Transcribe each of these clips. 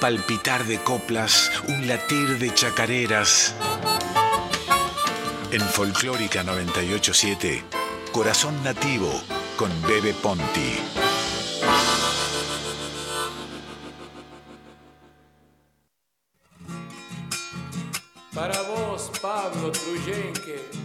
palpitar de coplas, un latir de chacareras. En Folclórica 987, Corazón Nativo con Bebe Ponti. Para vos, Pablo Truyenque,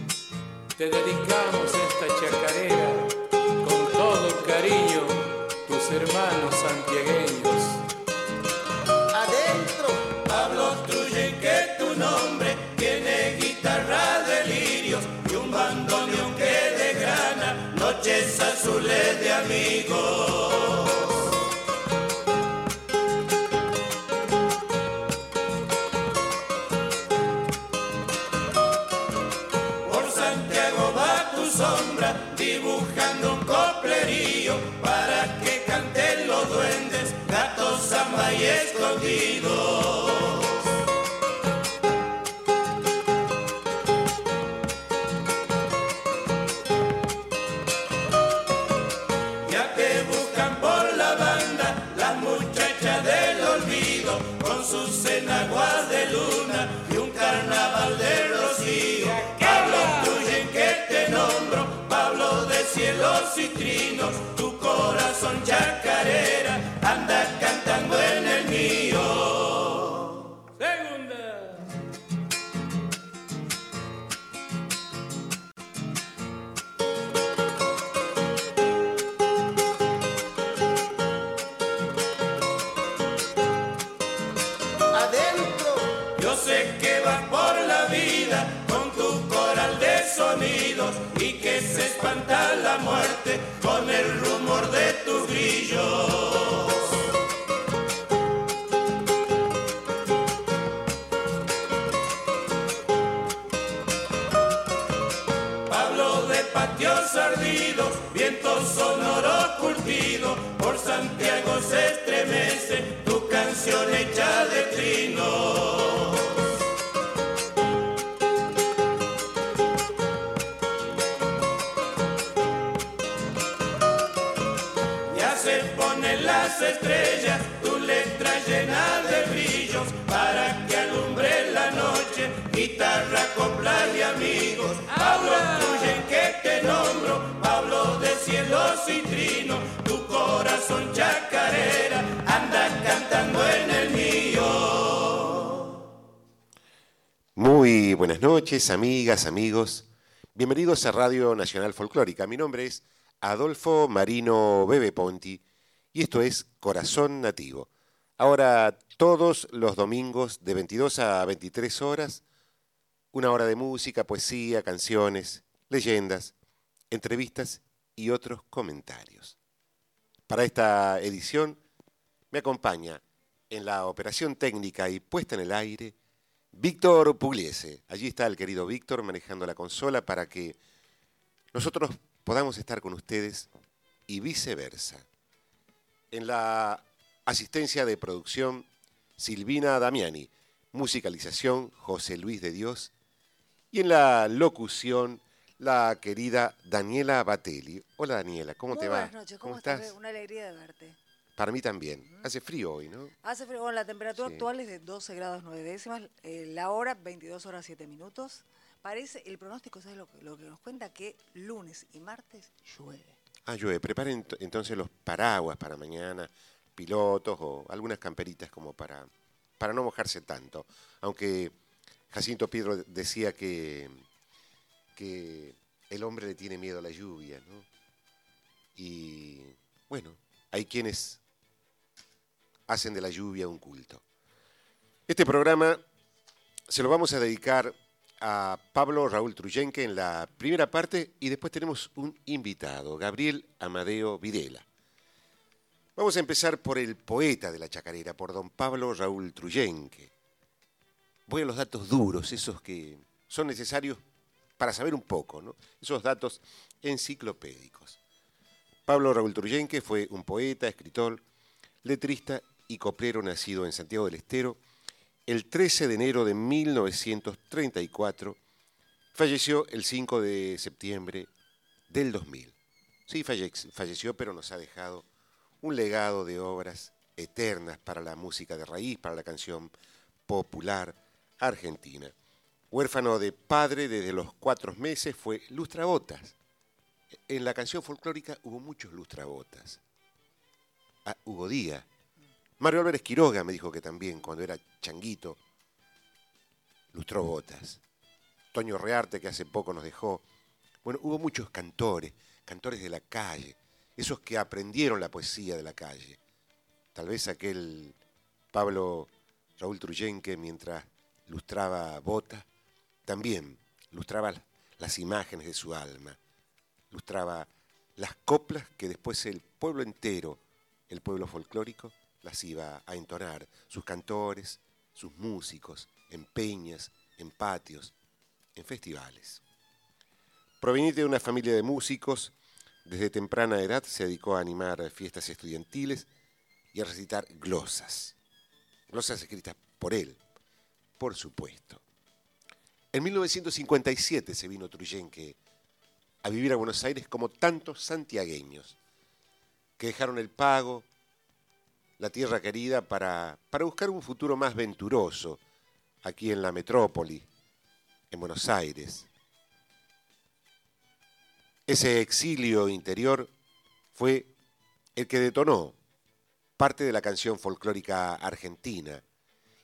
Pablo de patios ardidos, viento sonoro curtido, por Santiago se estremece tu canción hecha de trino. Las estrellas, tu letra llena de brillos, para que alumbre la noche, guitarra, copla y amigos. Pablo Truyen que te nombro, Pablo de cielos y trino, tu corazón chacarera anda cantando en el mío. Muy buenas noches, amigas, amigos. Bienvenidos a Radio Nacional Folclórica. Mi nombre es Adolfo Marino Bebe Ponti y esto es Corazón Nativo. Ahora, todos los domingos de 22 a 23 horas, una hora de música, poesía, canciones, leyendas, entrevistas y otros comentarios. Para esta edición me acompaña en la operación técnica y puesta en el aire Víctor Pugliese. Allí está el querido Víctor manejando la consola para que nosotros podamos estar con ustedes y viceversa. En la asistencia de producción, Silvina Damiani. Musicalización, José Luis de Dios. Y en la locución, la querida Daniela Batelli. Hola Daniela, ¿cómo Muy te va? Buenas noches, ¿cómo, estás? Una alegría de verte. Para mí también. Hace frío hoy, ¿no? Hace frío, bueno, la temperatura Sí. actual es de 12 grados 9 décimas, eh, la hora 22 horas 7 minutos. Parece, el pronóstico, ¿sabes lo que nos cuenta? Que lunes y martes llueve. Ah, llueve. Preparen ent- entonces los paraguas para mañana, pilotos o algunas camperitas como para, para no mojarse tanto. Aunque Jacinto Piedro decía que, que el hombre le tiene miedo a la lluvia, ¿no? Y bueno, hay quienes hacen de la lluvia un culto. Este programa se lo vamos a dedicar a Pablo Raúl Truyenque en la primera parte y después tenemos un invitado, Gabriel Amadeo Videla. Vamos a empezar por el poeta de la chacarera, por don Pablo Raúl Truyenque. Voy a los datos duros, esos que son necesarios para saber un poco, esos datos enciclopédicos. Pablo Raúl Truyenque fue un poeta, escritor, letrista y coplero nacido en Santiago del Estero el 13 de enero de 1934. Falleció el 5 de septiembre del 2000. Sí, falle- falleció, pero nos ha dejado un legado de obras eternas para la música de raíz, para la canción popular argentina. Huérfano de padre desde los cuatro meses fue lustrabotas. En la canción folclórica hubo muchos lustrabotas. Ah, Hugo Díaz. Mario Álvarez Quiroga me dijo que también, cuando era changuito, lustró botas. Toño Rearte, que hace poco nos dejó. Bueno, hubo muchos cantores, cantores de la calle, esos que aprendieron la poesía de la calle. Tal vez aquel Pablo Raúl Truyenque, mientras lustraba botas, también lustraba las imágenes de su alma, lustraba las coplas que después el pueblo entero, el pueblo folclórico, las iba a entonar, sus cantores, sus músicos, en peñas, en patios, en festivales. Proveniente de una familia de músicos, desde temprana edad se dedicó a animar fiestas estudiantiles y a recitar glosas. Glosas escritas por él, por supuesto. En 1957 se vino Truyenque a vivir a Buenos Aires como tantos santiagueños que dejaron el pago, la tierra querida, para, para buscar un futuro más venturoso aquí en la metrópoli, en Buenos Aires. Ese exilio interior fue el que detonó parte de la canción folclórica argentina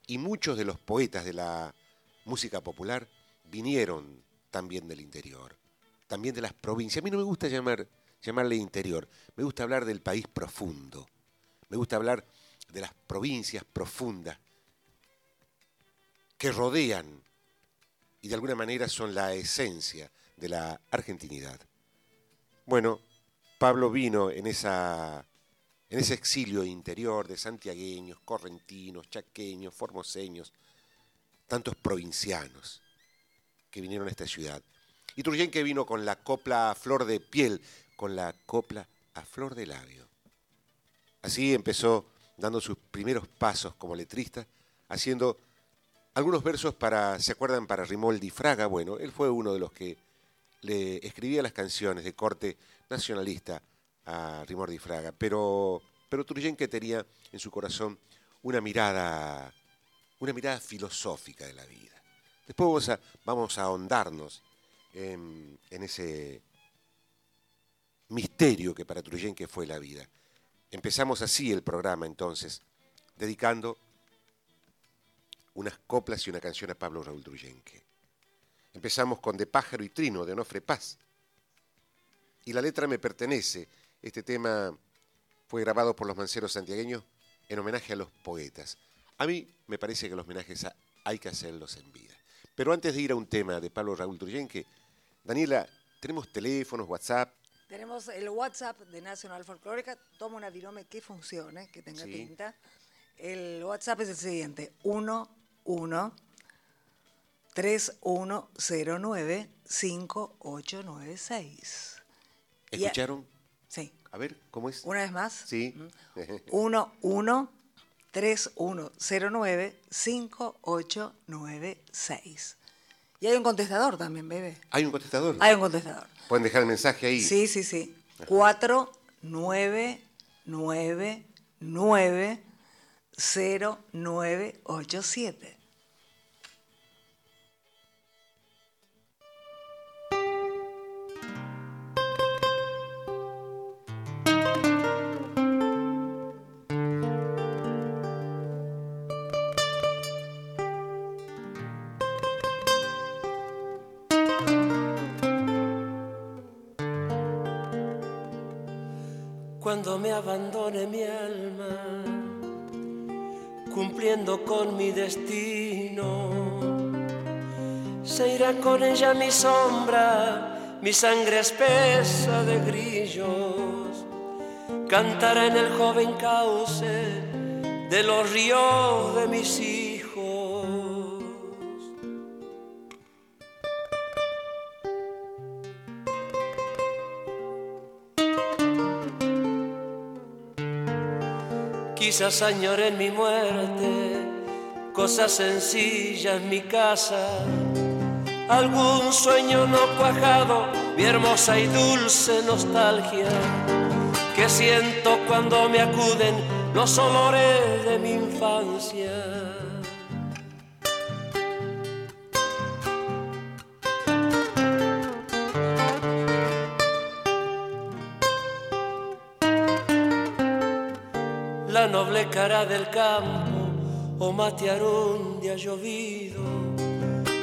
y muchos de los poetas de la música popular vinieron también del interior, también de las provincias. A mí no me gusta llamar, llamarle interior, me gusta hablar del país profundo, me gusta hablar de las provincias profundas que rodean y de alguna manera son la esencia de la argentinidad. Bueno, Pablo vino en, ese exilio interior de santiagueños, correntinos, chaqueños, formoseños, tantos provincianos que vinieron a esta ciudad. Y que vino con la copla a flor de piel, con la copla a flor de labio. Así empezó dando sus primeros pasos como letrista, haciendo algunos versos para, ¿se acuerdan? Para Rimoldi Fraga. Bueno, él fue uno de los que le escribía las canciones de corte nacionalista a Rimoldi Fraga, pero, pero tenía en su corazón una mirada, una mirada filosófica de la vida. Después vamos a, vamos a ahondarnos en, en, ese misterio que para Truyenque fue la vida. Empezamos así el programa entonces, dedicando unas coplas y una canción a Pablo Raúl Truyenque. Empezamos con De pájaro y trino de Onofre Paz. Y la letra me pertenece. Este tema fue grabado por los manceros santiagueños en homenaje a los poetas. A mí me parece que los homenajes hay que hacerlos en vida. Pero antes de ir a un tema de Pablo Raúl Truyenque, Daniela, tenemos teléfonos, WhatsApp. Tenemos el WhatsApp de Nacional Folclórica. Toma una virome que funcione, que tenga tinta. El WhatsApp es el siguiente: 11 3109 5896. ¿Escucharon? Sí. A ver, ¿cómo es? Una vez más. Sí. 11 3109 5896. Y hay un contestador también, bebé. ¿Hay un contestador? Hay un contestador. Pueden dejar el mensaje ahí. Sí, sí, sí. 4999 0987. Cuando me abandone mi alma, cumpliendo con mi destino, se irá con ella mi sombra, mi sangre espesa de grillos, cantará en el joven cauce de los ríos de mis hijos Quizás en mi muerte, cosas sencillas mi casa, algún sueño no cuajado, mi hermosa y dulce nostalgia, que siento cuando me acuden los olores de mi infancia. Del campo o matearón de ha llovido.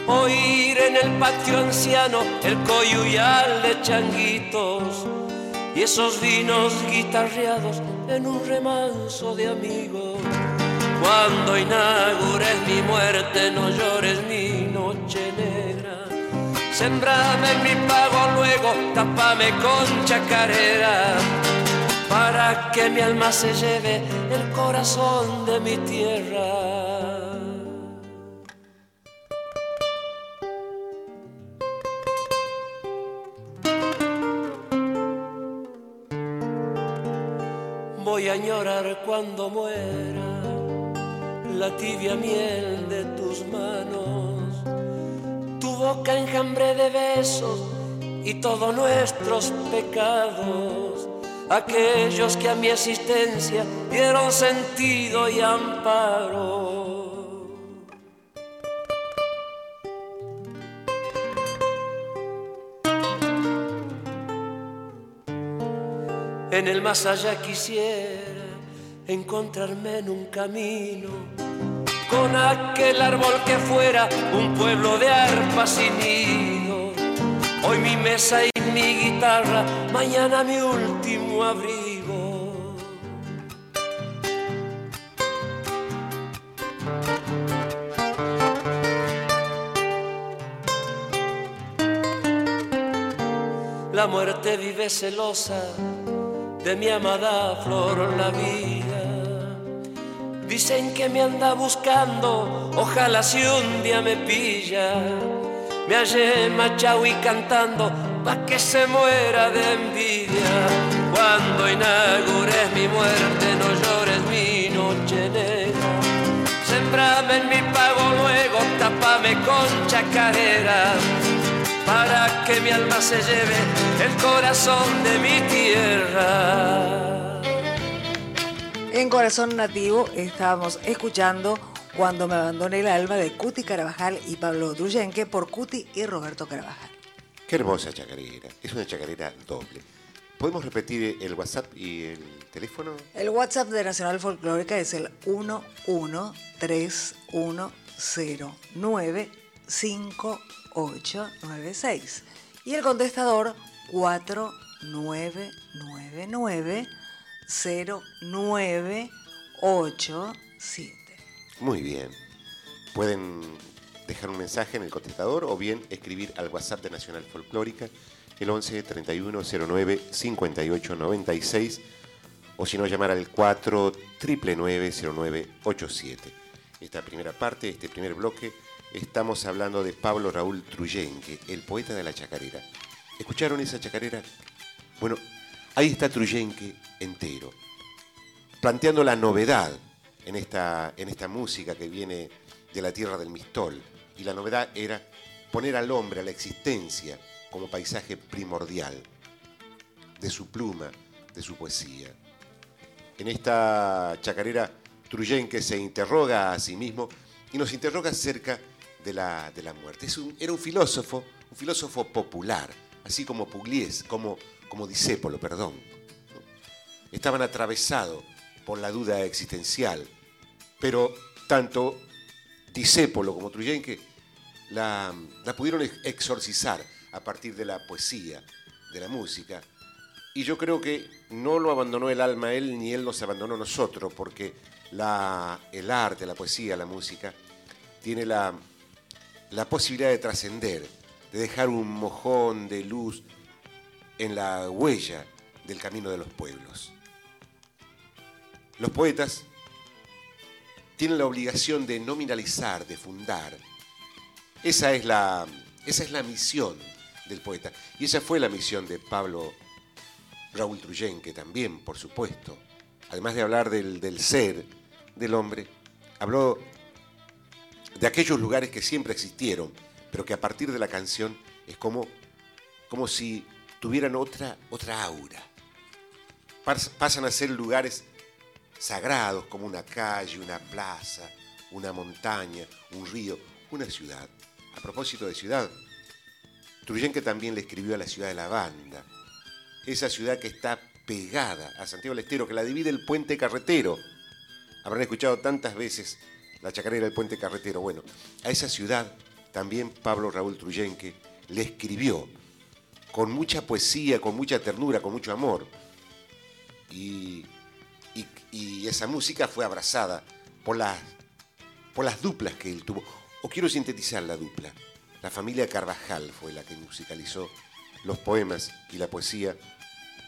Oír en el patio anciano el coyuyal de changuitos y esos vinos guitarreados en un remanso de amigos. Cuando inaugures mi muerte, no llores mi noche negra. Sembrame en mi pago luego, tapame con chacarera, para que mi alma se lleve el corazón de mi tierra. voy a llorar cuando muera la tibia miel de tus manos, tu boca enjambre de besos y todos nuestros pecados, aquellos que a mi existencia dieron sentido y amparo. En el más allá quisiera encontrarme en un camino con aquel árbol que fuera un pueblo de arpas y nido. Hoy mi mesa mi guitarra, mañana mi último abrigo. La muerte vive celosa de mi amada flor la vida. Dicen que me anda buscando, ojalá si un día me pilla, me hallé y cantando pa' que se muera de envidia. Cuando inaugures mi muerte, no llores mi noche negra. Sembrame en mi pago luego, tapame con chacarera para que mi alma se lleve el corazón de mi tierra. En Corazón Nativo estábamos escuchando Cuando me abandone el alma de Cuti Carabajal y Pablo Druyenque por Cuti y Roberto Carabajal. Qué hermosa chacarera. Es una chacarera doble. ¿Podemos repetir el WhatsApp y el teléfono? El WhatsApp de Nacional Folclórica es el 1131095896 y el contestador 4999-0987. Muy bien. Pueden dejar un mensaje en el contestador o bien escribir al WhatsApp de Nacional Folclórica el 11 31 09 58 96 o si no llamar al 4 0987. Esta primera parte, este primer bloque, estamos hablando de Pablo Raúl Truyenque, el poeta de la chacarera. ¿Escucharon esa chacarera? Bueno, ahí está Truyenque entero, planteando la novedad en esta, en esta música que viene de la tierra del Mistol. Y la novedad era poner al hombre, a la existencia, como paisaje primordial de su pluma, de su poesía. En esta chacarera, Truyenque se interroga a sí mismo y nos interroga acerca de la, de la muerte. Era un filósofo, un filósofo popular, así como Pugliese, como, como Disépolo, perdón. Estaban atravesados por la duda existencial, pero tanto Disépolo como Truyenque la, la pudieron exorcizar a partir de la poesía, de la música. Y yo creo que no lo abandonó el alma él, ni él nos abandonó nosotros, porque la, el arte, la poesía, la música, tiene la, la posibilidad de trascender, de dejar un mojón de luz en la huella del camino de los pueblos. Los poetas tienen la obligación de nominalizar, de fundar. Esa es la, esa es la misión del poeta. Y esa fue la misión de Pablo Raúl Truyenque también, por supuesto. Además de hablar del, del ser del hombre, habló de aquellos lugares que siempre existieron, pero que a partir de la canción es como, como si tuvieran otra, otra aura. Pas- Pasan a ser lugares sagrados como una calle, una plaza, una montaña, un río, una ciudad. A propósito de ciudad, Truyenque también le escribió a la ciudad de la banda, esa ciudad que está pegada a Santiago del Estero, que la divide el puente carretero. Habrán escuchado tantas veces la chacarera del puente carretero. Bueno, a esa ciudad también Pablo Raúl Truyenque le escribió con mucha poesía, con mucha ternura, con mucho amor. Y, esa música fue abrazada por las, por las duplas que él tuvo. O quiero sintetizar la dupla. La familia Carvajal fue la que musicalizó los poemas y la poesía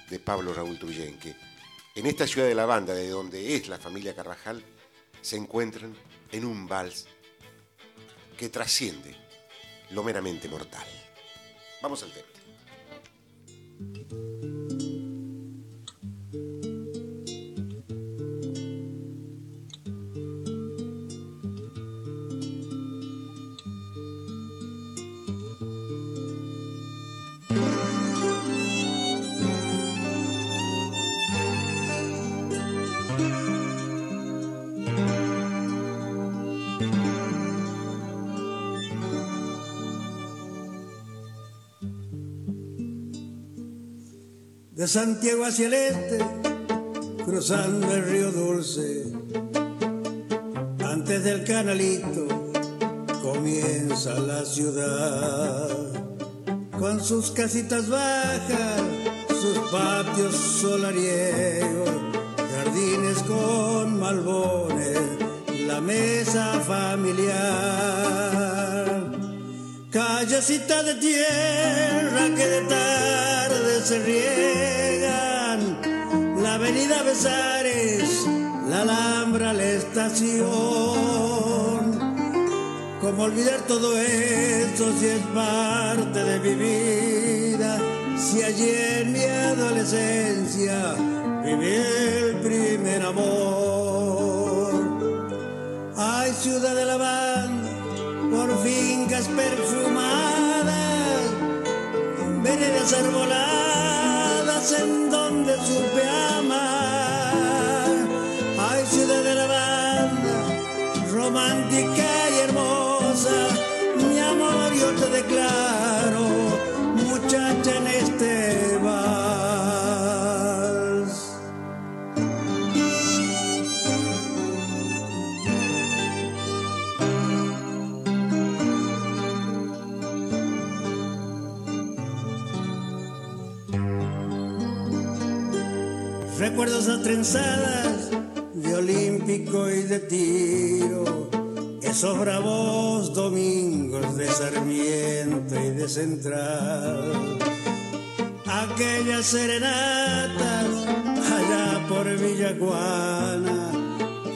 de Pablo Raúl Truyenque. En esta ciudad de la banda, de donde es la familia Carvajal, se encuentran en un vals que trasciende lo meramente mortal. Vamos al tema. De Santiago hacia el este, cruzando el río Dulce. Antes del canalito comienza la ciudad, con sus casitas bajas, sus patios solariegos, jardines con malbones, la mesa familiar. Callecita de tierra que de tarde se riegan, la avenida Besares, la Alhambra, la estación. ¿Cómo olvidar todo esto si es parte de mi vida? Si ayer en mi adolescencia viví el primer amor. Ay, ciudad de la banda fincas perfumadas, veredas arboladas en donde supe. De olímpico y de tiro, esos bravos domingos de Sarmiento y de Central, aquellas serenatas allá por Villaguana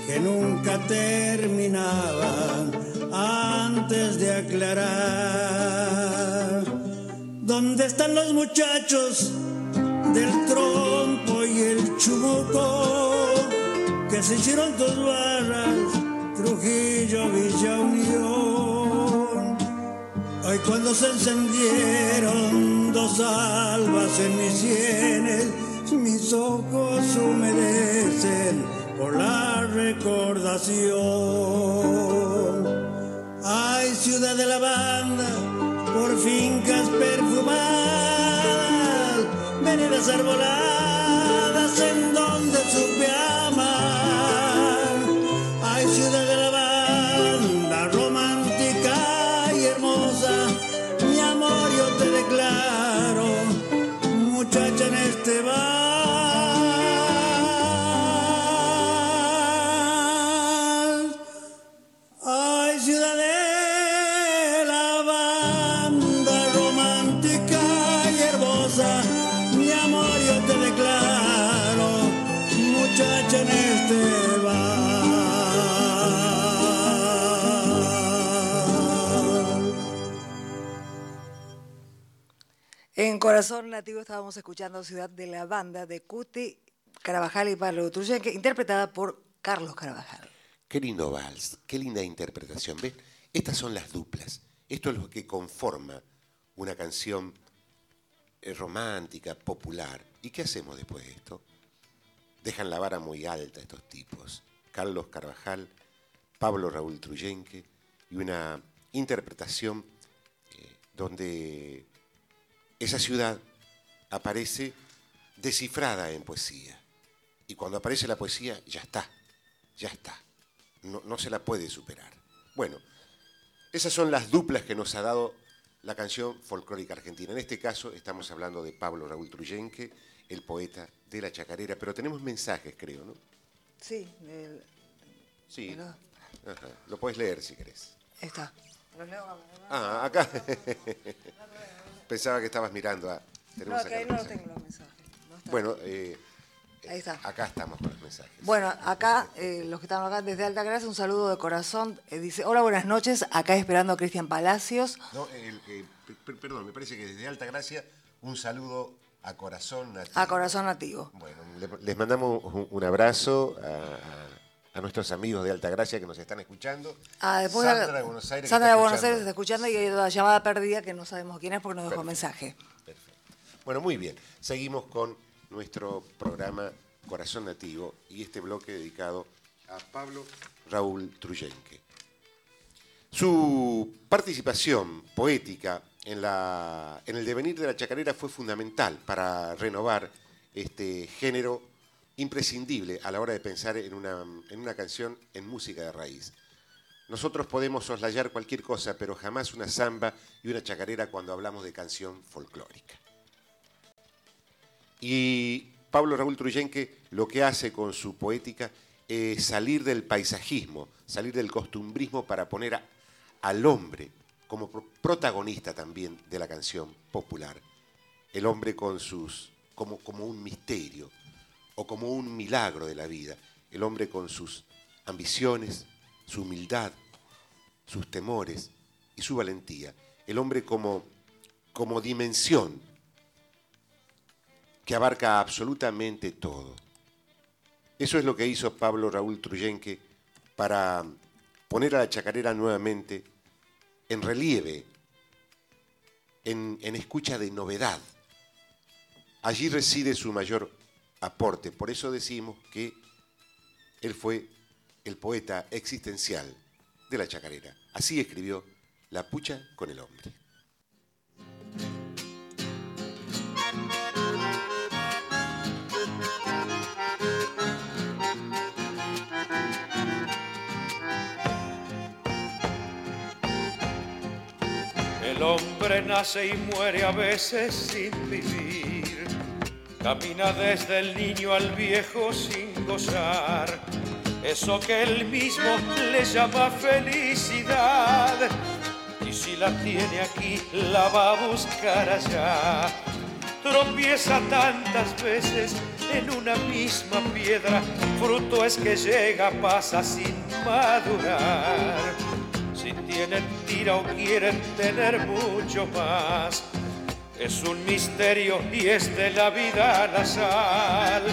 que nunca terminaban antes de aclarar. ¿Dónde están los muchachos del trompo chumuco que se hicieron dos barras, Trujillo, Villa Unión. Hoy cuando se encendieron dos albas en mis sienes, mis ojos humedecen por la recordación. Ay, ciudad de la banda, por fincas perfumadas, veredas arboladas Corazón Nativo estábamos escuchando Ciudad de la Banda de Cuti Carabajal y Pablo Truyenque, interpretada por Carlos Carabajal. Qué lindo vals, qué linda interpretación. ¿Ves? Estas son las duplas. Esto es lo que conforma una canción eh, romántica, popular. ¿Y qué hacemos después de esto? dejan la vara muy alta estos tipos. Carlos Carvajal, Pablo Raúl Truyenque y una interpretación eh, donde esa ciudad aparece descifrada en poesía. Y cuando aparece la poesía, ya está, ya está. No, no se la puede superar. Bueno, esas son las duplas que nos ha dado la canción folclórica argentina. En este caso estamos hablando de Pablo Raúl Truyenque, el poeta de la chacarera, pero tenemos mensajes, creo, ¿no? Sí. sí. Lo puedes leer si querés. Está. Ah, acá. Pensaba que estabas mirando. A... no, acá no tengo los mensajes. bueno, eh, Ahí está. Acá estamos con los mensajes. Bueno, acá, eh, los que están acá desde Alta Gracia, un saludo de corazón. Eh, dice, hola, buenas noches, acá esperando a Cristian Palacios. No, perdón, me parece que desde Alta Gracia, un saludo a corazón nativo. A corazón nativo. Bueno, les mandamos un, abrazo a, nuestros amigos de Alta Gracia que nos están escuchando. Ah, Sandra de Buenos Aires. Sandra de Buenos Aires está escuchando y hay una llamada perdida que no sabemos quién es porque nos dejó mensaje. Perfecto. Bueno, muy bien. Seguimos con nuestro programa Corazón Nativo y este bloque dedicado a Pablo Raúl Truyenque. Su participación poética en, la, en, el devenir de la chacarera fue fundamental para renovar este género imprescindible a la hora de pensar en una, en una canción en música de raíz. Nosotros podemos soslayar cualquier cosa, pero jamás una samba y una chacarera cuando hablamos de canción folclórica. Y Pablo Raúl Truyenque lo que hace con su poética es salir del paisajismo, salir del costumbrismo para poner al hombre como protagonista también de la canción popular. El hombre con sus, como, como un misterio o como un milagro de la vida. El hombre con sus ambiciones, su humildad, sus temores y su valentía. El hombre como, como dimensión que abarca absolutamente todo. Eso es lo que hizo Pablo Raúl Truyenque para poner a la chacarera nuevamente en relieve, en, en, escucha de novedad. Allí reside su mayor aporte. Por eso decimos que él fue el poeta existencial de la chacarera. Así escribió La pucha con el hombre. El hombre nace y muere a veces sin vivir. Camina desde el niño al viejo sin gozar. Eso que él mismo le llama felicidad. Y si la tiene aquí, la va a buscar allá. Tropieza tantas veces en una misma piedra. Fruto es que llega, pasa sin madurar si tienen tira o quieren tener mucho más. Es un misterio y es de la vida la sal.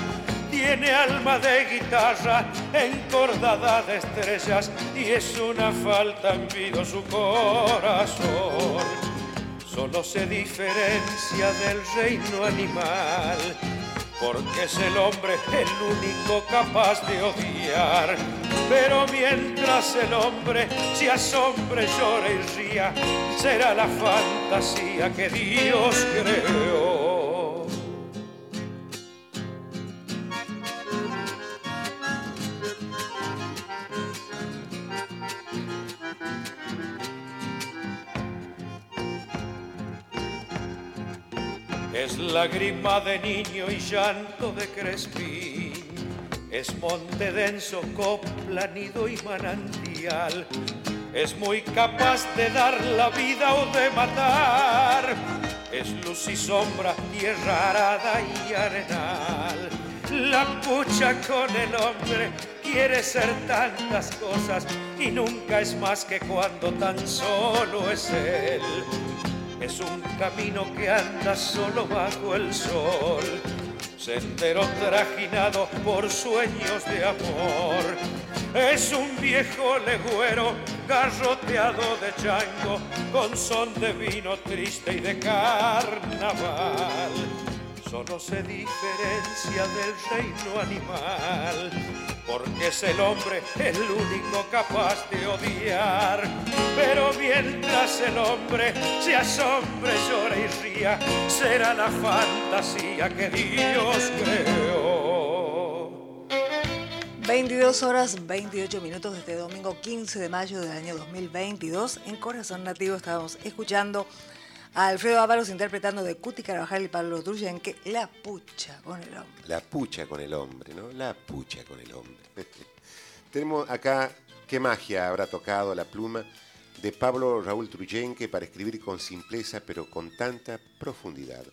Tiene alma de guitarra encordada de estrellas y es una falta en vida su corazón. Solo se diferencia del reino animal porque es el hombre el único capaz de odiar. Pero mientras el hombre se asombre, llore y ría, será la fantasía que Dios creó. Lágrima de niño y llanto de crespín. Es monte denso, copla, nido y manantial. Es muy capaz de dar la vida o de matar. Es luz y sombra, tierra arada y arenal. La pucha con el hombre quiere ser tantas cosas y nunca es más que cuando tan solo es él es un camino que anda solo bajo el sol, sendero trajinado por sueños de amor. Es un viejo legüero garroteado de chango, con son de vino triste y de carnaval. solo se diferencia del reino animal, porque es el hombre el único capaz de odiar. Pero mientras el hombre se asombre, llora y ría, será la fantasía que Dios creó. 22 horas 28 minutos de este domingo 15 de mayo del año 2022. En Corazón Nativo estábamos escuchando Alfredo Ábalos interpretando de Cuti Carvajal y Pablo que La pucha con el hombre. La pucha con el hombre, ¿no? La pucha con el hombre. Tenemos acá qué magia habrá tocado la pluma de Pablo Raúl Truyenque para escribir con simpleza pero con tanta profundidad.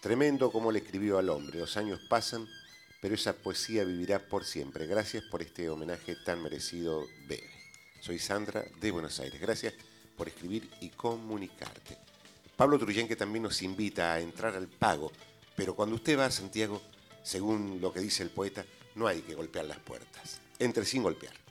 Tremendo como le escribió al hombre. Los años pasan pero esa poesía vivirá por siempre. Gracias por este homenaje tan merecido, Bebe. Soy Sandra de Buenos Aires. Gracias por escribir y comunicarte. Pablo Truyenque también nos invita a entrar al pago, pero cuando usted va a Santiago, según lo que dice el poeta, no hay que golpear las puertas. Entre sin golpear.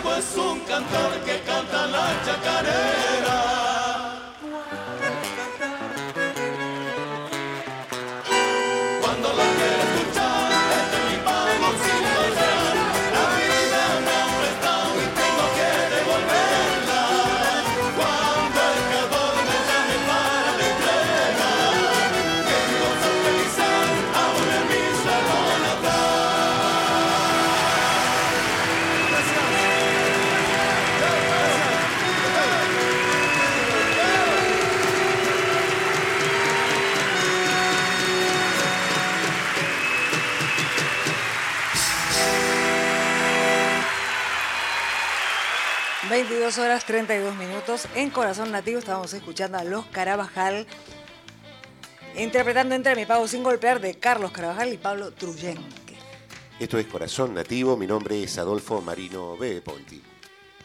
Santiago es un cantor que canta la chacarera. Horas 32 minutos. En Corazón Nativo estábamos escuchando a Los Carabajal interpretando Entre mi pago sin golpear de Carlos Carvajal y Pablo Truyenque. Esto es Corazón Nativo, mi nombre es Adolfo Marino B. Ponti.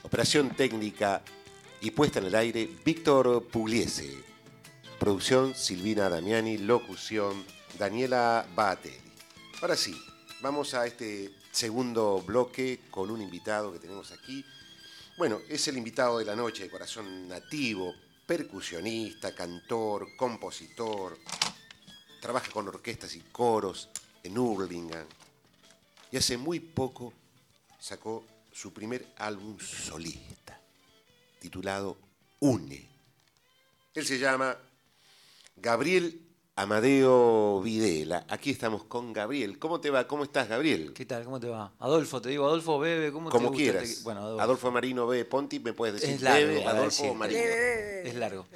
Operación técnica y puesta en el aire, Víctor Pugliese. Producción, Silvina Damiani. Locución, Daniela Batelli. Ahora sí, vamos a este segundo bloque con un invitado que tenemos aquí. Bueno, es el invitado de la noche de Corazón Nativo, percusionista, cantor, compositor, trabaja con orquestas y coros en Hurlingham y hace muy poco sacó su primer álbum solista, titulado Une. Él se llama Gabriel Amadeo Videla. Aquí estamos con Gabriel. ¿Cómo te va? ¿Cómo estás, Gabriel? ¿Qué tal? ¿Cómo te va? Adolfo, te digo Adolfo Bebe, ¿cómo Como te quieras. Bueno, Adolfo. Adolfo Marino B. Ponti, me puedes decir Es largo, Bebe, Adolfo. Marino. Es largo.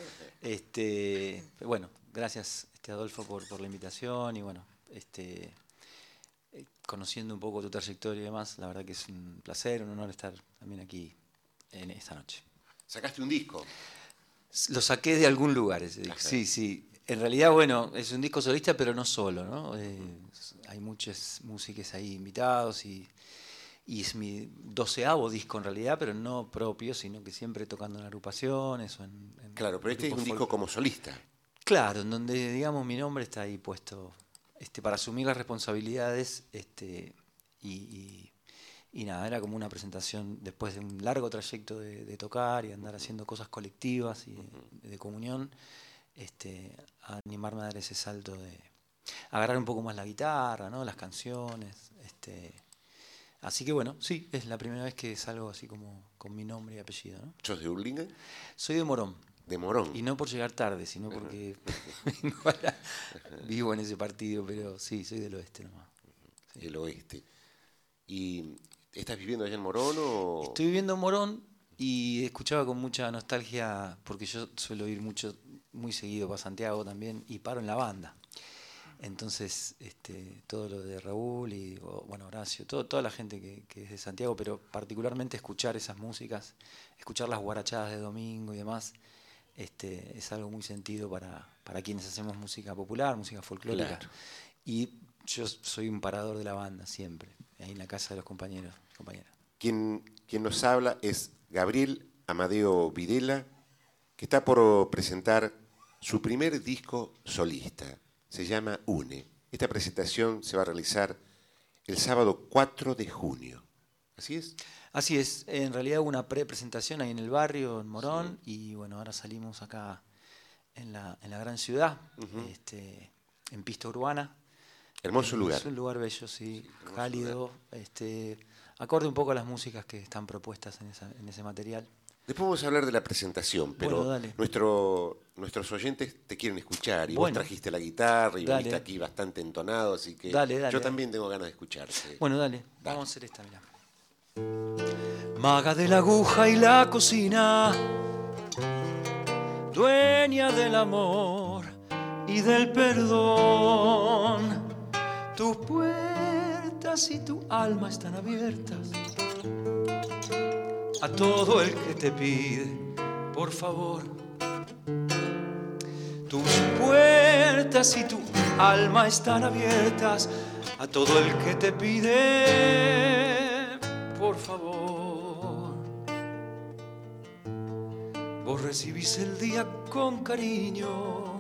Este, bueno, gracias este, Adolfo por, por la invitación y bueno, este, eh, conociendo un poco tu trayectoria y demás, la verdad que es un placer, un honor estar también aquí en esta noche. Sacaste un disco. Lo saqué de algún lugar ese disco. Sí, sí. En realidad, bueno, es un disco solista, pero no solo, ¿no? Eh, hay muchos músicos ahí invitados y, y es mi doceavo disco en realidad, pero no propio, sino que siempre tocando en agrupaciones o en... en Claro, pero este es un disco como solista. Claro, en donde, digamos, mi nombre está ahí puesto este, para asumir las responsabilidades este, y, y- y nada, era como una presentación después de un largo trayecto de, de tocar y andar haciendo cosas colectivas y de, de comunión, este, a animarme a dar ese salto de agarrar un poco más la guitarra, ¿no? las canciones. Este, así que bueno, sí, es la primera vez que salgo así como con mi nombre y apellido. ¿no? ¿Sos de Hurlingham? Soy de Morón. De Morón. Y no por llegar tarde, sino porque vivo en ese partido, pero sí, soy del oeste nomás. El oeste. ¿Y estás viviendo allá en Morón o...? Estoy viviendo en Morón y escuchaba con mucha nostalgia, porque yo suelo ir mucho, muy seguido para Santiago también, y paro en la banda. Entonces, este, todo lo de Raúl y bueno, Horacio, todo, toda la gente que, que es de Santiago, pero particularmente escuchar esas músicas, escuchar las guarachadas de domingo y demás, este, es algo muy sentido para, para quienes hacemos música popular, música folclórica. Claro. Y yo soy un parador de la banda siempre, ahí en la casa de los compañeros, compañeras. Quien, quien nos habla es Gabriel Amadeo Videla, que está por presentar su primer disco solista. Se llama Une. Esta presentación se va a realizar el sábado 4 de junio. ¿Así es? Así es, en realidad hubo una pre-presentación ahí en el barrio, en Morón, y bueno, ahora salimos acá en la, en la gran ciudad, este, en pista urbana. Hermoso lugar. Es un lugar bello, sí, cálido, este, acorde un poco a las músicas que están propuestas en, esa- en ese material. Después vamos a hablar de la presentación, pero Bueno, nuestro, nuestros oyentes te quieren escuchar y vos trajiste la guitarra y Dale. viniste aquí bastante entonado, así que Dale, dale, yo dale. también tengo ganas de escucharte. Bueno, dale, vamos a hacer esta, mirá. Maga de la aguja y la cocina, dueña del amor y del perdón. Tus puertas y tu alma están abiertas a todo el que te pide, por favor. Tus puertas y tu alma están abiertas a todo el que te pide, por favor. Vos recibís el día con cariño,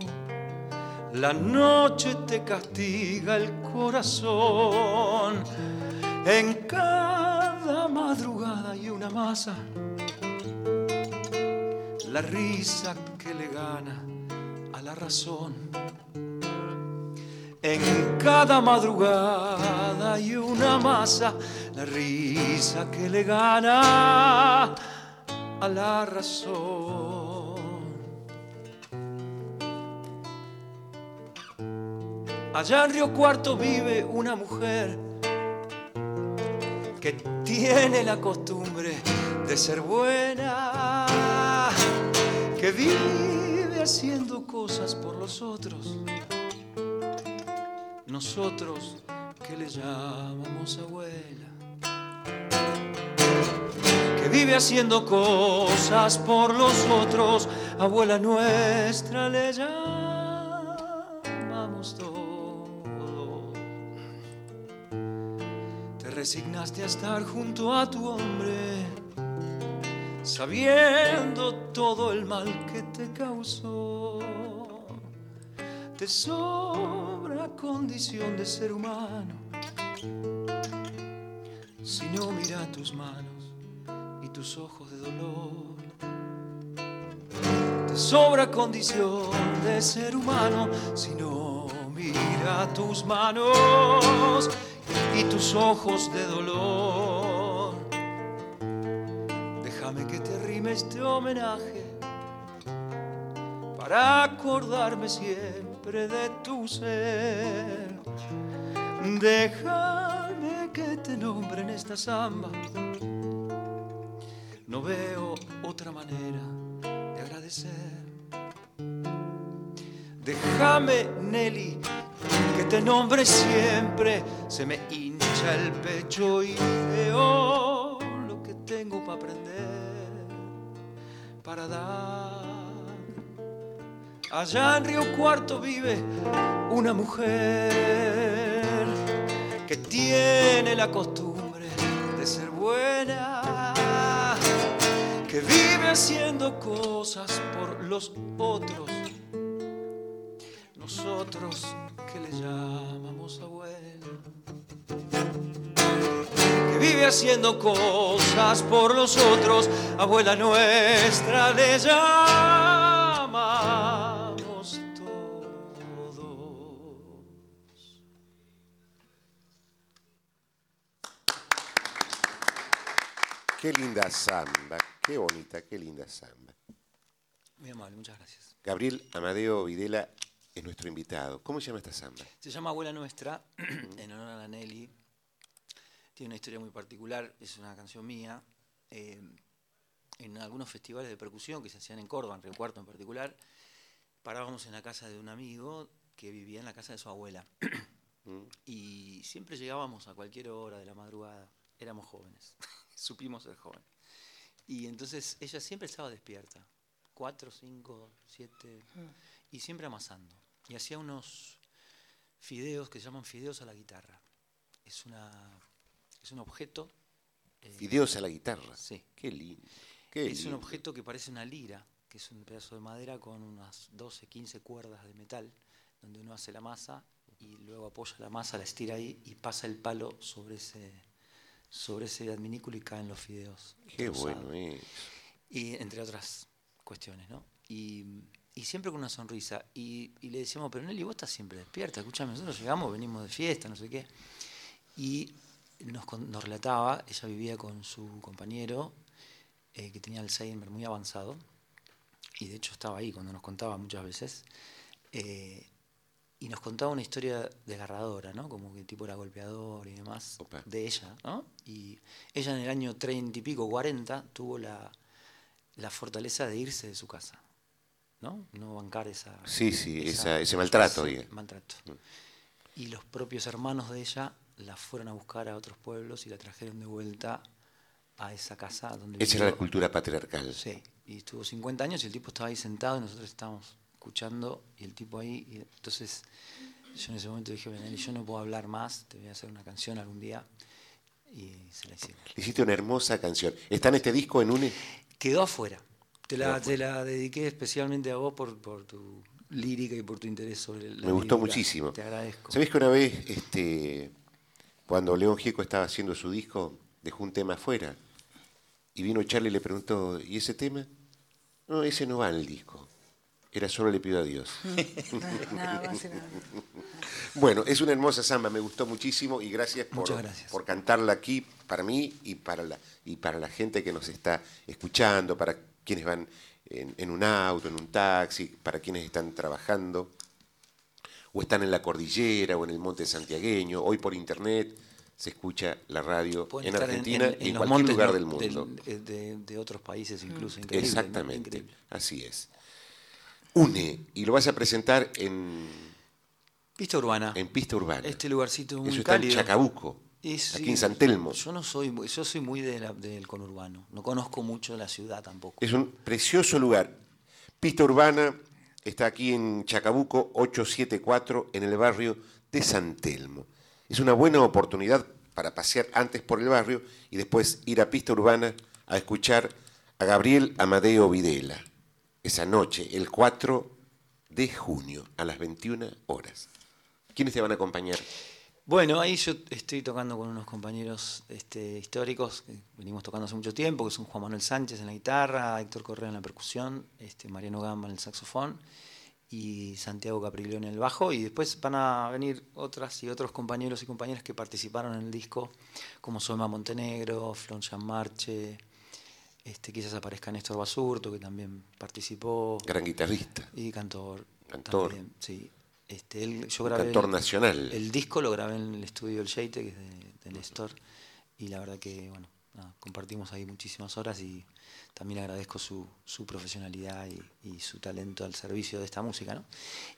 la noche te castiga el corazón. En cada madrugada hay una masa, la risa que le gana a la razón. En cada madrugada hay una masa, la risa que le gana a la razón. Allá en Río Cuarto vive una mujer que tiene la costumbre de ser buena, que vive haciendo cosas por los otros. Nosotros que le llamamos abuela, que vive haciendo cosas por los otros, abuela nuestra le llamamos resignaste a estar junto a tu hombre, sabiendo todo el mal que te causó. Te sobra condición de ser humano, si no mira tus manos y tus ojos de dolor. Te sobra condición de ser humano, si no mira tus manos y tus ojos de dolor. Déjame que te rime este homenaje para acordarme siempre de tu ser. Déjame que te nombre en esta samba. No veo otra manera de agradecer. Déjame, Nelly, que te nombre siempre. Se me hincha el pecho y veo lo que tengo para aprender, para dar. Allá en Río Cuarto vive una mujer que tiene la costumbre de ser buena, que vive haciendo cosas por los otros nosotros que le llamamos abuela, que vive haciendo cosas por los otros, abuela nuestra le llamamos todos. Qué linda samba, qué bonita, qué linda samba. Muy amable, muchas gracias. Gabriel Amadeo Videla es nuestro invitado. ¿Cómo se llama esta samba? Se llama Abuela Nuestra, en honor a la Nelly. Tiene una historia muy particular, es una canción mía. Eh, en algunos festivales de percusión que se hacían en Córdoba, en Río Cuarto en particular, parábamos en la casa de un amigo que vivía en la casa de su abuela. Mm. Y siempre llegábamos a cualquier hora de la madrugada. Éramos jóvenes, supimos ser jóvenes. Y entonces ella siempre estaba despierta, cuatro, cinco, siete, y siempre amasando. Y hacía unos fideos que se llaman fideos a la guitarra. Es, una, es un objeto. eh, Fideos a la guitarra. Sí. Qué lindo. Qué es un objeto que parece una lira, que es un pedazo de madera con unas 12, 15 cuerdas de metal, donde uno hace la masa y luego apoya la masa, la estira ahí y pasa el palo sobre ese, sobre ese adminículo y caen los fideos. Qué bueno es. Y entre otras cuestiones, ¿no? Y, y siempre con una sonrisa. Y, y le decíamos, pero Nelly, vos estás siempre despierta, escúchame, nosotros llegamos, venimos de fiesta, no sé qué. Y nos, nos relataba, ella vivía con su compañero, eh, que tenía Alzheimer muy avanzado, y de hecho estaba ahí cuando nos contaba muchas veces, eh, y nos contaba una historia desgarradora, ¿no? Como que el tipo era golpeador y demás, Opa. de ella, ¿no? Y ella en el año 30 y pico, 40, tuvo la, la fortaleza de irse de su casa, ¿no? No bancar esa... Sí, sí, esa- ese maltrato, ese diga. maltrato. Y los propios hermanos de ella la fueron a buscar a otros pueblos y la trajeron de vuelta a esa casa donde Esa era la vivió. cultura patriarcal. Sí, y estuvo 50 años y el tipo estaba ahí sentado y nosotros estábamos escuchando y el tipo ahí. Y entonces yo en ese momento dije, Benelli, yo no puedo hablar más, te voy a hacer una canción algún día. Y se la hicieron. Le hiciste una hermosa canción. ¿Está en este disco en UNE? Quedó afuera. Te la, te la dediqué especialmente a vos por, por tu lírica y por tu interés sobre la Me gustó muchísimo. Te agradezco. ¿Sabés que una vez, este, cuando León Gieco estaba haciendo su disco, dejó un tema afuera? Y vino Charlie y le preguntó, ¿y ese tema? No, ese no va en el disco. Era solo le pido a Dios. Nada. Bueno, es una hermosa samba, me gustó muchísimo y gracias por, gracias. por cantarla aquí para mí y para, la, y para la gente que nos está escuchando, para quienes van en, en un auto, en un taxi, para quienes están trabajando o están en la cordillera o en el monte santiagueño. Hoy por internet se escucha la radio Pueden en Argentina y en, cualquier montes lugar del mundo. de, de otros países incluso. Increíble, ¿no? Exactamente, Increíble. así es. UNE, y lo vas a presentar en, Pista urbana. en pista urbana. Este lugarcito muy Eso está en. Chacabuco, Aquí en San Telmo. Yo no soy, muy- yo soy muy de la- del conurbano. No conozco mucho la ciudad tampoco. Es un precioso lugar. Pista Urbana está aquí en Chacabuco 874, en el barrio de San Telmo. Es una buena oportunidad para pasear antes por el barrio y después ir a pista urbana a escuchar a Gabriel Amadeo Videla esa noche, el 4 de junio, a las 21 horas. ¿Quiénes te van a acompañar? Bueno, ahí yo estoy tocando con unos compañeros este, históricos que venimos tocando hace mucho tiempo, que son Juan Manuel Sánchez en la guitarra, Héctor Correa en la percusión, este, Mariano Gamba en el saxofón y Santiago Capriglione en el bajo. Y después van a venir otras y otros compañeros y compañeras que participaron en el disco, como Soma Montenegro, Flon Marche, este, quizás aparezca Néstor Basurto, que también participó. Gran guitarrista. Y cantor. Cantor. sí. Este, él, yo grabé cantor nacional. El disco lo grabé en el estudio El Sheite, que es de, Néstor, y la verdad que, bueno, compartimos ahí muchísimas horas y también agradezco su, su profesionalidad y, su talento al servicio de esta música. ¿no?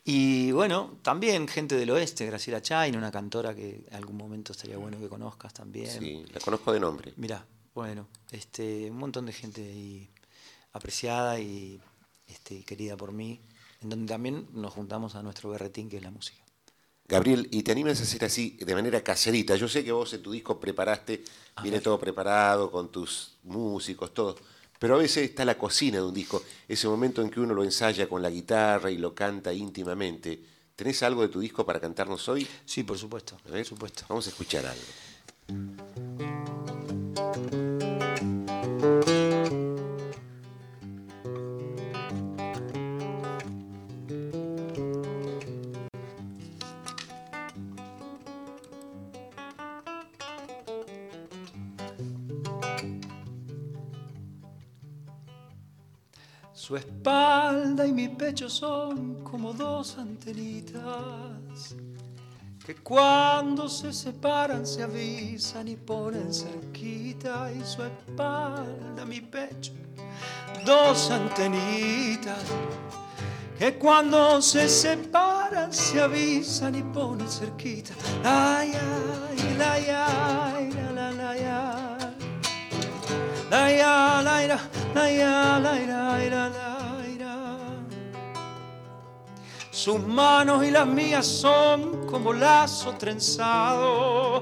Y bueno, también gente del oeste, Graciela Chain, una cantora que en algún momento estaría bueno que conozcas también. Sí, la conozco de nombre. Mirá, bueno, este, un montón de gente ahí apreciada y este, querida por mí, en donde también nos juntamos a nuestro berretín que es la música. Gabriel, ¿y te animas a hacer así de manera caserita? Yo sé que vos en tu disco preparaste, viene todo preparado con tus músicos, todo, pero a veces está la cocina de un disco, ese momento en que uno lo ensaya con la guitarra y lo canta íntimamente. ¿Tenés algo de tu disco para cantarnos hoy? Sí, por supuesto. Por supuesto. Vamos a escuchar algo. Su espalda y mi pecho son como dos antenitas que cuando se separan se avisan y ponen cerquita y su espalda, mi pecho, dos antenitas que cuando se separan se avisan y ponen cerquita. Ay, ay, ay, ay, la, la, la, la, la, la, la, la, la, la, sus manos y las mías son como lazo trenzado,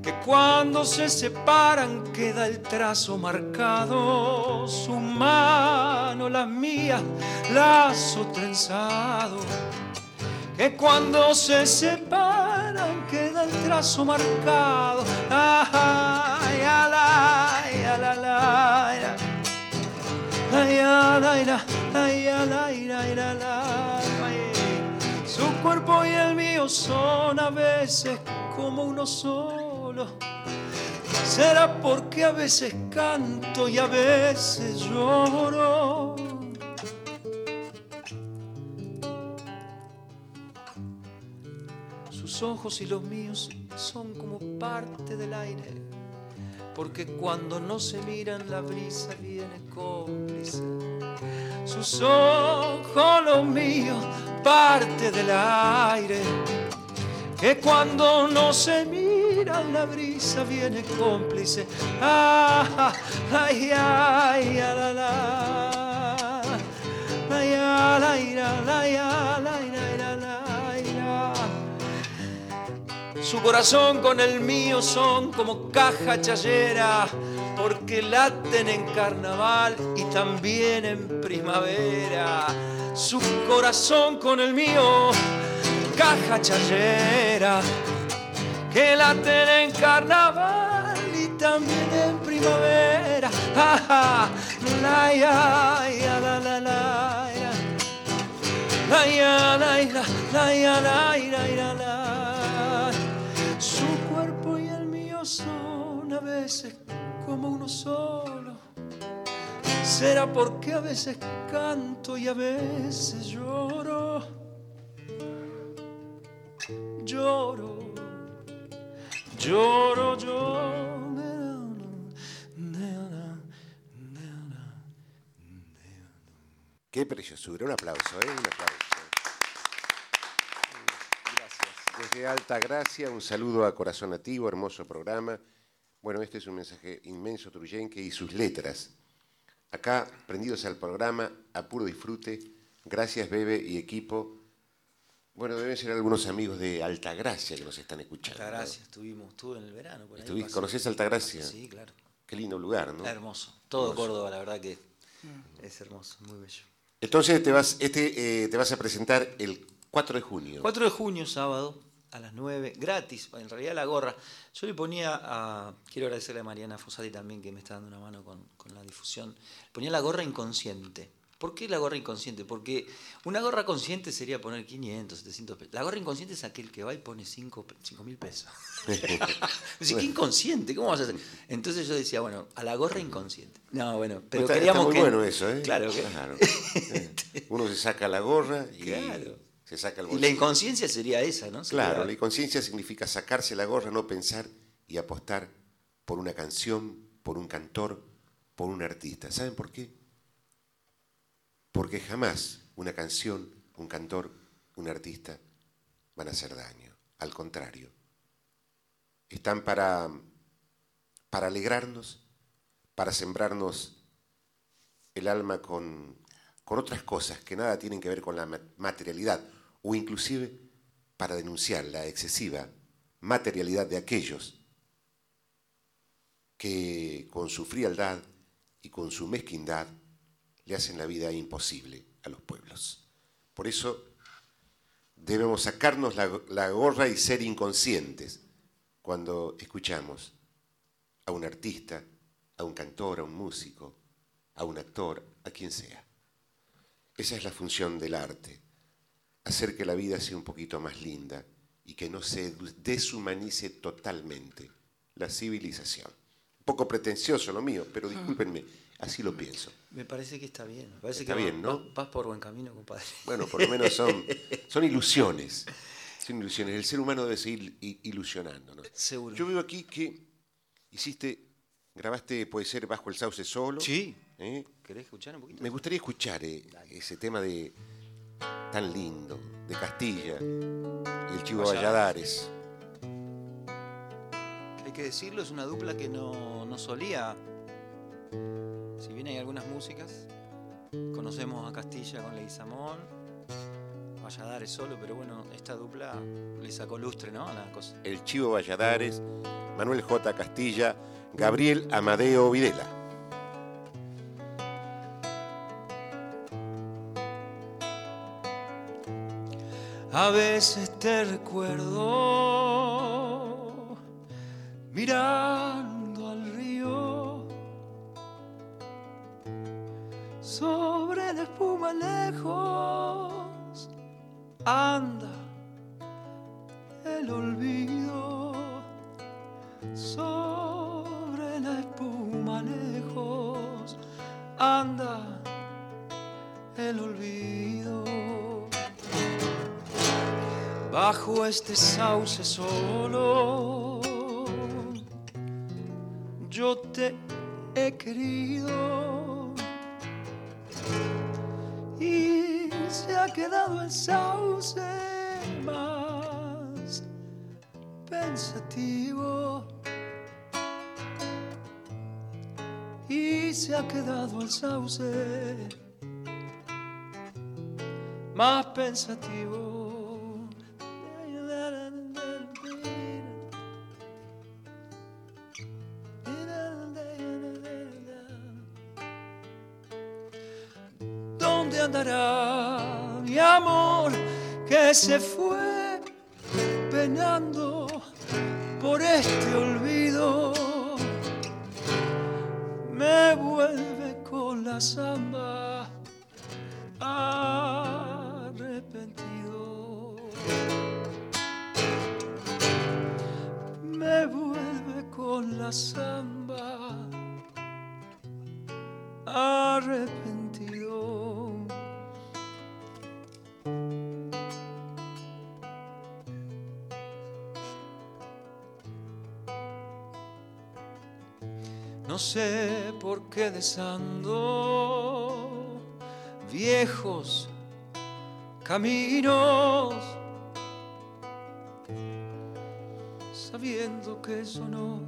que cuando se separan queda el trazo marcado. Su mano, las mías, lazo trenzado, que cuando se separan queda el trazo marcado. Ay, ay, ay, ay, ay, su cuerpo y el mío son a veces como uno solo. Será porque a veces canto y a veces lloro. Sus ojos y los míos son como parte del aire, porque cuando no se miran la brisa viene cómplice. Sus ojos, los míos, parte del aire, que cuando no se mira la brisa viene cómplice. Ah, ay, ay, la, la, ay, ay, la, la, la, Su corazón con el mío son como caja chayera, porque laten en carnaval y también en primavera. Su corazón con el mío, caja chayera, que la tiene en carnaval y también en primavera. La la la la la la la la ya, la la la a veces como uno solo Será porque a veces canto y a veces lloro. Lloro, lloro, lloro. Qué preciosura, un aplauso, ¿eh? un aplauso. Gracias. Desde Alta Gracia, un saludo a Corazón Nativo, hermoso programa. Bueno, este es un mensaje inmenso truyenque y sus letras Acá, prendidos al programa, a puro disfrute, gracias Bebe y equipo Bueno, deben ser algunos amigos de Altagracia que nos están escuchando. Altagracia, estuvimos, estuve en el verano. Por ahí ¿Estuviste- pasé. ¿Conoces Altagracia? Sí, claro. Qué lindo lugar, ¿no? Hermoso. Todo Hermoso. Córdoba, la verdad que es hermoso, muy bello. Entonces te vas, este, eh, te vas a presentar el 4 de junio. 4 de junio, sábado, a las 9, gratis, en realidad la gorra. Yo le ponía a, quiero agradecerle a Mariana Fossati también que me está dando una mano con, con la difusión, le ponía la gorra inconsciente. ¿Por qué la gorra inconsciente? Porque una gorra consciente sería poner 500, 700 pesos. La gorra inconsciente es aquel que va y pone 5 mil pesos. Dice, ¿qué inconsciente? ¿Cómo vas a hacer? Entonces yo decía, bueno, a la gorra inconsciente. No, bueno, pero está, está queríamos muy que... bueno eso, ¿eh? Claro, que... Claro. Uno se saca la gorra y Claro. Se saca el Y la inconsciencia sería esa, ¿no? Sería- Claro, la inconsciencia significa sacarse la gorra, no pensar y apostar por una canción, por un cantor, por un artista. ¿Saben por qué? Porque jamás una canción, un cantor, un artista van a hacer daño. Al contrario, están para, para alegrarnos, para sembrarnos el alma con, con otras cosas que nada tienen que ver con la ma- materialidad o inclusive para denunciar la excesiva materialidad de aquellos que con su frialdad y con su mezquindad le hacen la vida imposible a los pueblos. Por eso debemos sacarnos la, la gorra y ser inconscientes cuando escuchamos a un artista, a un cantor, a un músico, a un actor, a quien sea. Esa es la función del arte, hacer que la vida sea un poquito más linda y que no se deshumanice totalmente la civilización. Un poco pretencioso lo mío, pero discúlpenme, así lo pienso. Me parece que está bien. Me parece Está que bien, ¿no? va- vas por buen camino, compadre. Bueno, por lo menos son, son ilusiones. Son ilusiones. El ser humano debe seguir ilusionándonos. Seguro. Yo veo aquí que hiciste, grabaste, puede ser, Bajo el Sauce Solo. Sí. ¿eh? ¿Querés escuchar un poquito? Me gustaría escuchar eh, ese tema de tan lindo, de Castilla y el Chivo Valladares. Hay que decirlo, es una dupla que no, no solía. Si bien hay algunas músicas, conocemos a Castilla con Leguizamón, Valladares solo, pero bueno, esta dupla le sacó lustre, ¿no? A la cosa. El Chivo Valladares, Manuel J. Castilla, Gabriel Amadeo Videla. A veces te recuerdo mirando al río. Sobre la espuma lejos anda el olvido. Sobre la espuma lejos anda el olvido bajo este sauce solo. Yo te he querido y se ha quedado el sauce más pensativo. Y se ha quedado el sauce más pensativo. Se fue penando por este olvido? Me vuelve con la samba No sé por qué desando viejos caminos, sabiendo que son otros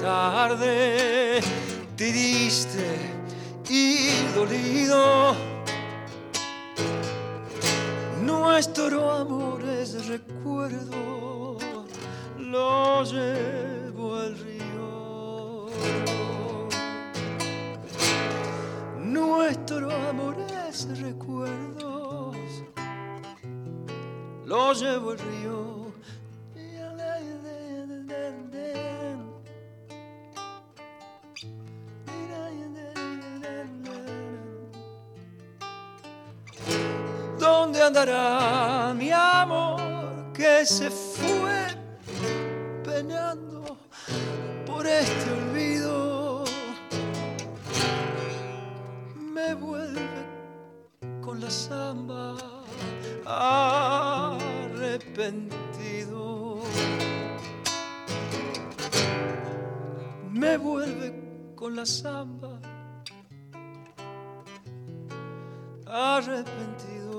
tarde, triste y dolido. Nuestro amor es recuerdo, lo llevo al río. Nuestro amor es recuerdos, lo llevo al río. Se fue penando por este olvido? Me vuelve con la samba arrepentido. Me vuelve con la samba arrepentido.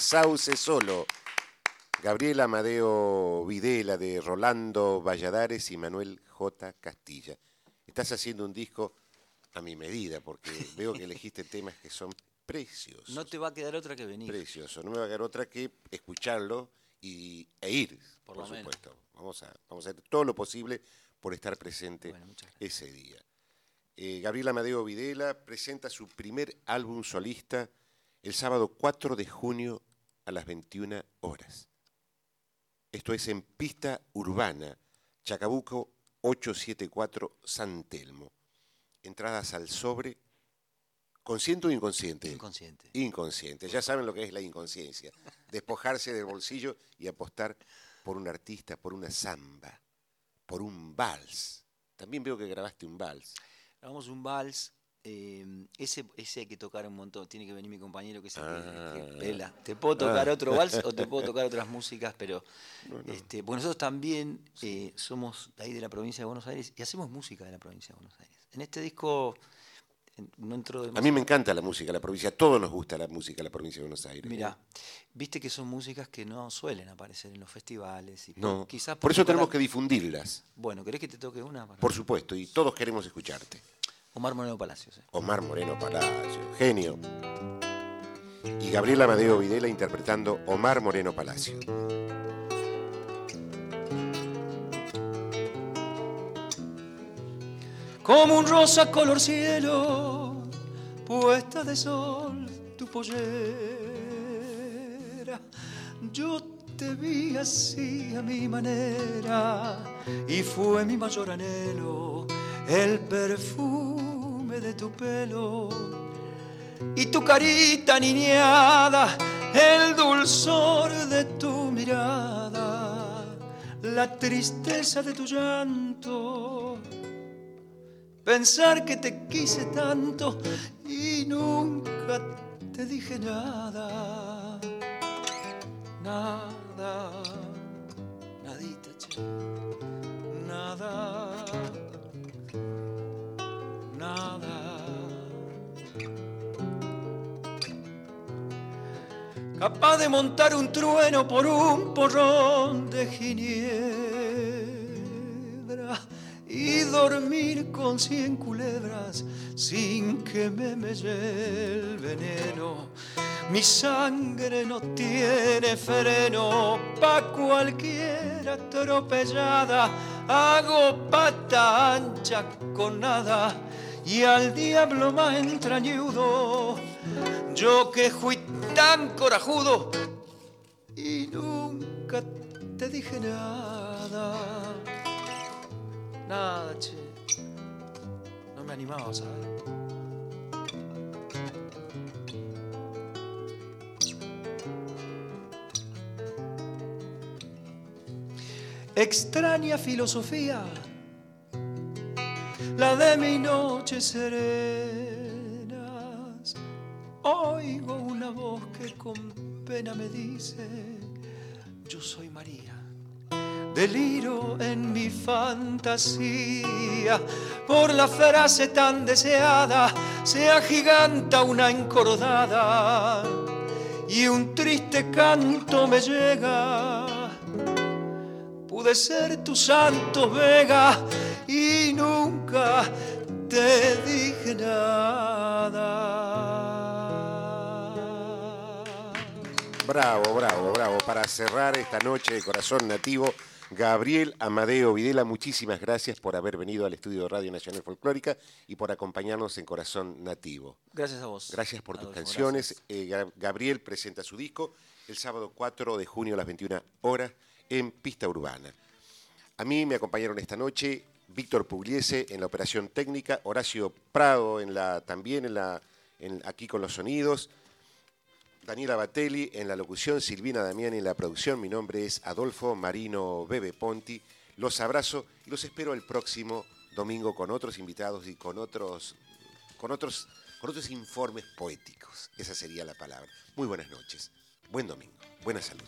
Sauce solo. Gabriel Amadeo Videla de Rolando Valladares y Manuel J. Castilla. Estás haciendo un disco a mi medida, porque veo que elegiste temas que son preciosos. No te va a quedar otra que venir. Precioso, no me va a quedar otra que escucharlo y, e ir, por, Por menos. supuesto. Vamos a, vamos a hacer todo lo posible por estar presente Bueno, ese día. Eh, Gabriel Amadeo Videla presenta su primer álbum solista el sábado 4 de junio a las 21 horas. Esto es en Pista Urbana, Chacabuco 874 San Telmo. Entradas al sobre, consciente o inconsciente. Inconsciente. Inconsciente. Ya saben lo que es la inconsciencia. Despojarse del bolsillo y apostar por un artista, por una samba, por un vals. También veo que grabaste un vals. Grabamos un vals. Eh, ese, ese hay que tocar un montón. Tiene que venir mi compañero que que- Ah. que, pela. Te puedo tocar Ah. otro vals o te puedo tocar otras músicas, pero Este, bueno, nosotros también eh, somos de ahí de la provincia de Buenos Aires y hacemos música de la provincia de Buenos Aires. En este disco no entró A mí me encanta la música de la provincia. A todos nos gusta la música de la provincia de Buenos Aires. Mira, viste que son músicas que no suelen aparecer en los festivales. Y No, quizás por eso tenemos que difundirlas. Bueno, ¿querés que te toque una? Para- Por supuesto, y todos queremos escucharte. Omar Moreno Palacios. eh. Omar Moreno Palacio, genio. Y Gabriel Amadeo Videla interpretando Omar Moreno Palacio. como un rosa color cielo, puesta de sol tu pollera. Yo te vi así a mi manera y fue mi mayor anhelo el perfume de tu pelo y tu carita niñada, el dulzor de tu mirada, la tristeza de tu llanto pensar que te quise tanto y nunca te dije nada, nada, nadita, nada. Capaz de montar un trueno por un porrón de ginebra y dormir con cien culebras sin que me melle el veneno. Mi sangre no tiene freno pa' cualquier atropellada. Hago pata ancha con nada y al diablo más entrañudo. Yo que tan corajudo y nunca te dije nada. Nada, che. No me animaba, ¿sabes? Extraña filosofía, la de mi noche seré Oigo una voz que con pena me dice, yo soy María. Deliro en mi fantasía por la frase tan deseada, se agiganta una encordada y un triste canto me llega. Pude ser tu santo vega y nunca te dije nada. Bravo, bravo, bravo. Para cerrar esta noche de corazón nativo, Gabriel Amadeo Videla, muchísimas gracias por haber venido al estudio de Radio Nacional Folclórica y por acompañarnos en Corazón Nativo. Gracias a vos. Gracias por tus canciones. Eh, Ga- Gabriel presenta su disco el sábado 4 de junio a las 21 horas en Pista Urbana. A mí me acompañaron esta noche Víctor Pugliese en la operación técnica, Horacio Prado en la, también en la, en- aquí con los sonidos, Daniela Batelli en la locución, Silvina Damiani en la producción. Mi nombre es Adolfo Marino Bebe Ponti. Los abrazo y los espero el próximo domingo con otros invitados y con otros, con otros, con otros informes poéticos. Esa sería la palabra. Muy buenas noches. Buen domingo. Buena salud.